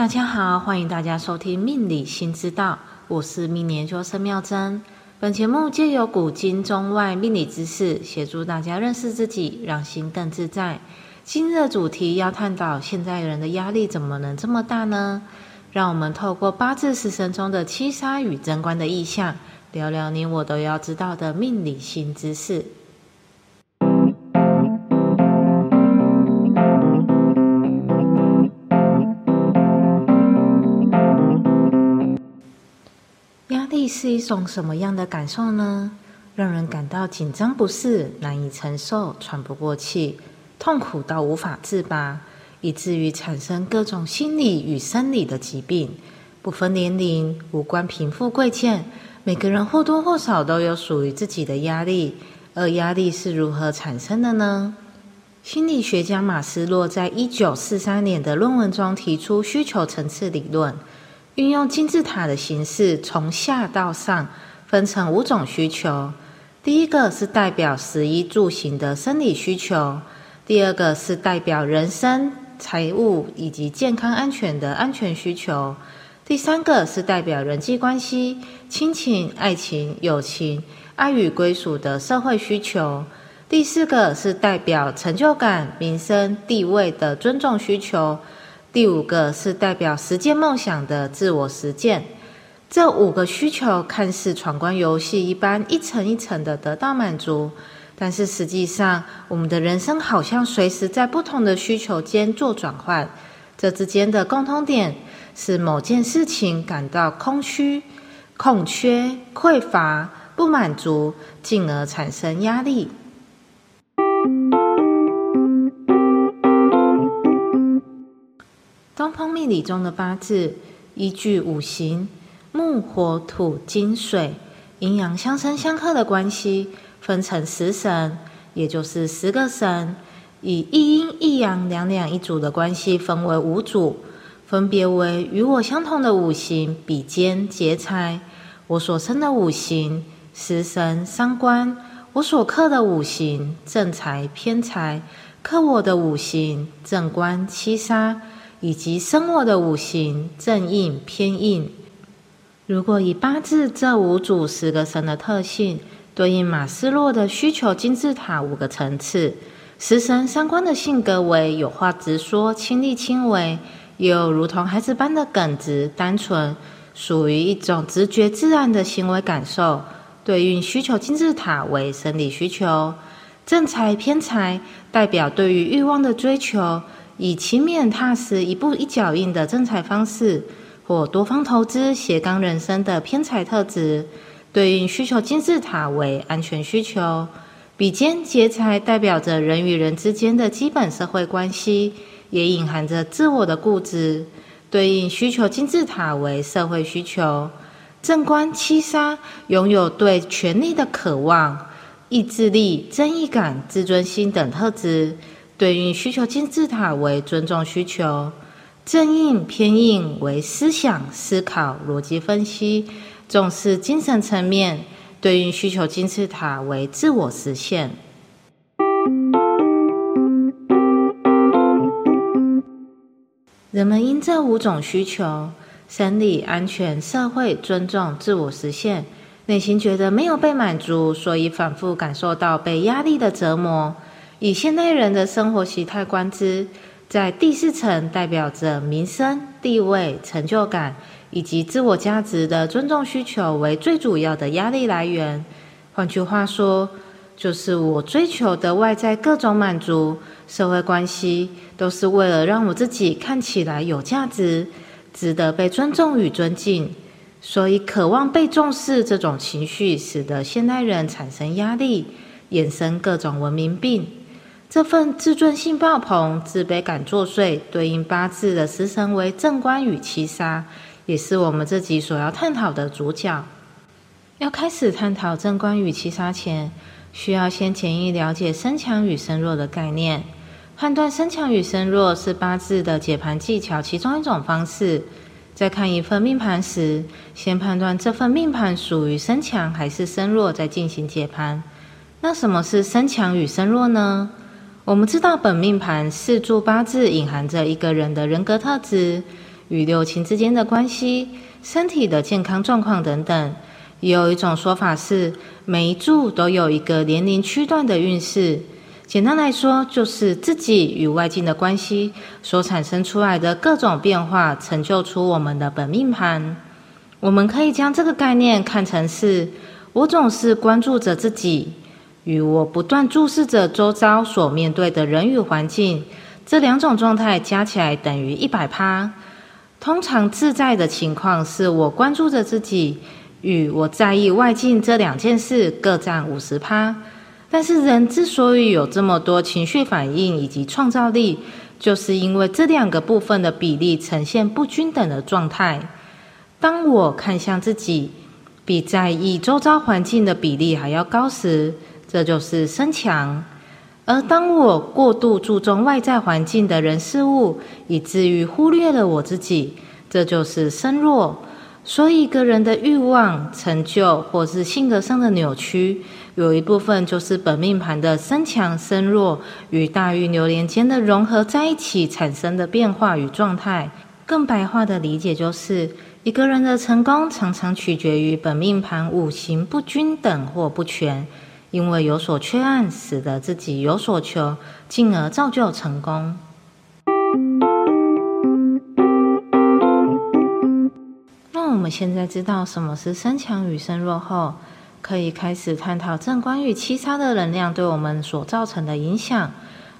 大家好，欢迎大家收听《命理新知道》，我是命年究生妙珍。本节目借由古今中外命理知识，协助大家认识自己，让心更自在。今日的主题要探讨现在人的压力怎么能这么大呢？让我们透过八字时辰中的七杀与贞观的意象，聊聊你我都要知道的命理新知识。是一种什么样的感受呢？让人感到紧张不适、难以承受、喘不过气、痛苦到无法自拔，以至于产生各种心理与生理的疾病。不分年龄，无关贫富贵贱，每个人或多或少都有属于自己的压力。而压力是如何产生的呢？心理学家马斯洛在一九四三年的论文中提出需求层次理论。运用金字塔的形式，从下到上分成五种需求。第一个是代表食衣住行的生理需求；第二个是代表人身、财务以及健康安全的安全需求；第三个是代表人际关系、亲情、爱情、友情、爱与归属的社会需求；第四个是代表成就感、名声、地位的尊重需求。第五个是代表实践梦想的自我实践，这五个需求看似闯关游戏一般，一层一层的得到满足，但是实际上，我们的人生好像随时在不同的需求间做转换。这之间的共通点是某件事情感到空虚、空缺、匮乏、不满足，进而产生压力。东方命理中的八字依据五行木、火、土、金、水阴阳相生相克的关系，分成十神，也就是十个神，以一阴一阳两两一组的关系分为五组，分别为与我相同的五行比肩劫财，我所生的五行食神伤官，我所克的五行正财偏财，克我的五行正官七杀。以及生我的五行正印偏印。如果以八字这五组十个神的特性对应马斯洛的需求金字塔五个层次，食神三观的性格为有话直说、亲力亲为，又如同孩子般的耿直单纯，属于一种直觉自然的行为感受。对应需求金字塔为生理需求，正财偏财代表对于欲望的追求。以勤勉踏实、一步一脚印的正财方式，或多方投资、斜杠人生的偏财特质，对应需求金字塔为安全需求。比肩劫财代表着人与人之间的基本社会关系，也隐含着自我的固执，对应需求金字塔为社会需求。正官七杀拥有对权力的渴望、意志力、正义感、自尊心等特质。对应需求金字塔为尊重需求，正印偏印为思想思考逻辑分析，重视精神层面。对应需求金字塔为自我实现。人们因这五种需求——生理、安全、社会、尊重、自我实现，内心觉得没有被满足，所以反复感受到被压力的折磨。以现代人的生活习态观之，在第四层代表着民生、地位、成就感以及自我价值的尊重需求为最主要的压力来源。换句话说，就是我追求的外在各种满足、社会关系，都是为了让我自己看起来有价值、值得被尊重与尊敬。所以，渴望被重视这种情绪，使得现代人产生压力，衍生各种文明病。这份自尊心爆棚、自卑感作祟，对应八字的食神为正官与七杀，也是我们这集所要探讨的主角。要开始探讨正官与七杀前，需要先简易了解身强与身弱的概念。判断身强与身弱是八字的解盘技巧其中一种方式。在看一份命盘时，先判断这份命盘属于身强还是身弱，再进行解盘。那什么是身强与身弱呢？我们知道，本命盘四柱八字隐含着一个人的人格特质，与六亲之间的关系、身体的健康状况等等。也有一种说法是，每一柱都有一个年龄区段的运势。简单来说，就是自己与外境的关系所产生出来的各种变化，成就出我们的本命盘。我们可以将这个概念看成是：我总是关注着自己，与我不断注视着周遭所面对的人与环境，这两种状态加起来等于一百趴。通常自在的情况是我关注着自己，与我在意外境这两件事各占五十趴。但是人之所以有这么多情绪反应以及创造力，就是因为这两个部分的比例呈现不均等的状态。当我看向自己，比在意周遭环境的比例还要高时，这就是身强；而当我过度注重外在环境的人事物，以至于忽略了我自己，这就是身弱。所以，一个人的欲望、成就或是性格上的扭曲。有一部分就是本命盘的身强身弱与大运流年间的融合在一起产生的变化与状态。更白话的理解就是，一个人的成功常常取决于本命盘五行不均等或不全，因为有所缺暗，使得自己有所求，进而造就成功。那我们现在知道什么是身强与身弱后。可以开始探讨正官与七杀的能量对我们所造成的影响。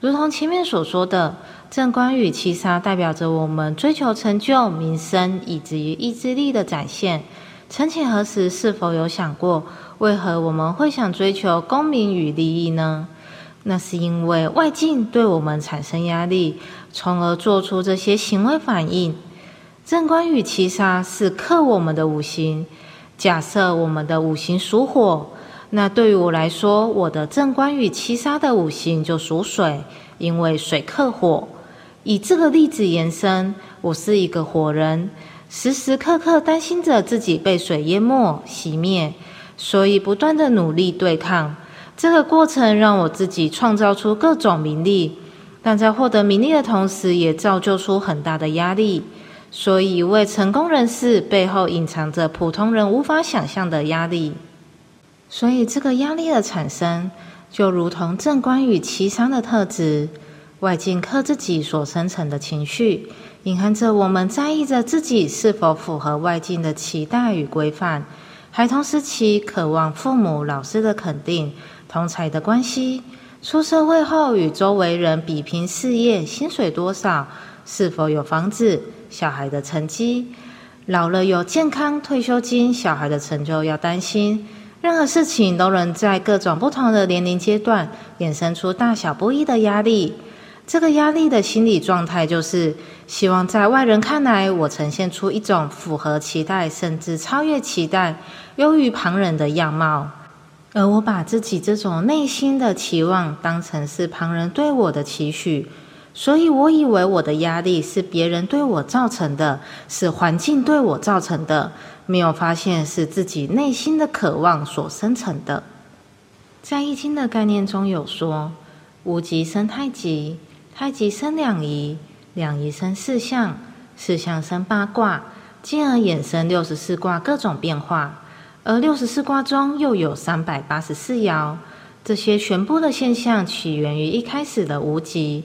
如同前面所说的，正官与七杀代表着我们追求成就、名声以至于意志力的展现。曾几何时，是否有想过，为何我们会想追求功名与利益呢？那是因为外境对我们产生压力，从而做出这些行为反应。正官与七杀是克我们的五行。假设我们的五行属火，那对于我来说，我的正官与七杀的五行就属水，因为水克火。以这个例子延伸，我是一个火人，时时刻刻担心着自己被水淹没、熄灭，所以不断的努力对抗。这个过程让我自己创造出各种名利，但在获得名利的同时，也造就出很大的压力。所以，一位成功人士背后隐藏着普通人无法想象的压力。所以，这个压力的产生，就如同正官与七伤的特质，外境克自己所生成的情绪，隐含着我们在意着自己是否符合外境的期待与规范。孩童时期渴望父母、老师的肯定，同才的关系；出社会后与周围人比拼事业，薪水多少，是否有房子。小孩的成绩，老了有健康退休金，小孩的成就要担心。任何事情都能在各种不同的年龄阶段衍生出大小不一的压力。这个压力的心理状态就是希望在外人看来，我呈现出一种符合期待，甚至超越期待、优于旁人的样貌。而我把自己这种内心的期望当成是旁人对我的期许。所以，我以为我的压力是别人对我造成的，是环境对我造成的，没有发现是自己内心的渴望所生成的。在易经的概念中有说：无极生太极，太极生两仪，两仪生四象，四象生八卦，进而衍生六十四卦各种变化。而六十四卦中又有三百八十四爻，这些全部的现象起源于一开始的无极。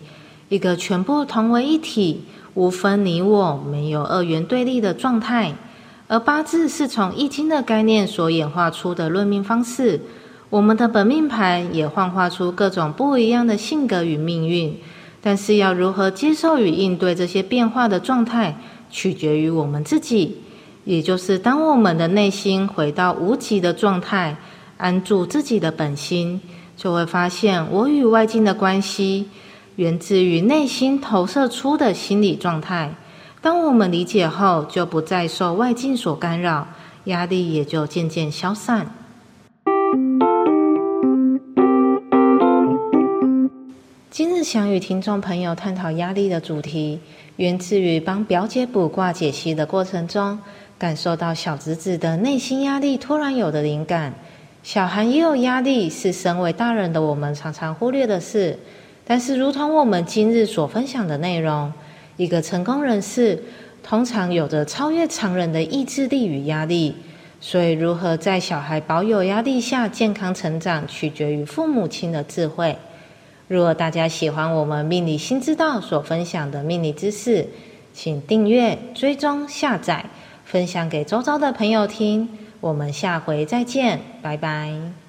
一个全部同为一体，无分你我，没有二元对立的状态。而八字是从易经的概念所演化出的论命方式。我们的本命盘也幻化出各种不一样的性格与命运。但是要如何接受与应对这些变化的状态，取决于我们自己。也就是当我们的内心回到无极的状态，安住自己的本心，就会发现我与外境的关系。源自于内心投射出的心理状态。当我们理解后，就不再受外境所干扰，压力也就渐渐消散。想与听众朋友探讨压力的主题，源自于帮表姐卜卦解析的过程中，感受到小侄子的内心压力突然有的灵感。小孩也有压力，是身为大人的我们常常忽略的事。但是，如同我们今日所分享的内容，一个成功人士通常有着超越常人的意志力与压力，所以如何在小孩保有压力下健康成长，取决于父母亲的智慧。如果大家喜欢我们命理新知道所分享的命理知识，请订阅、追踪、下载，分享给周遭的朋友听。我们下回再见，拜拜。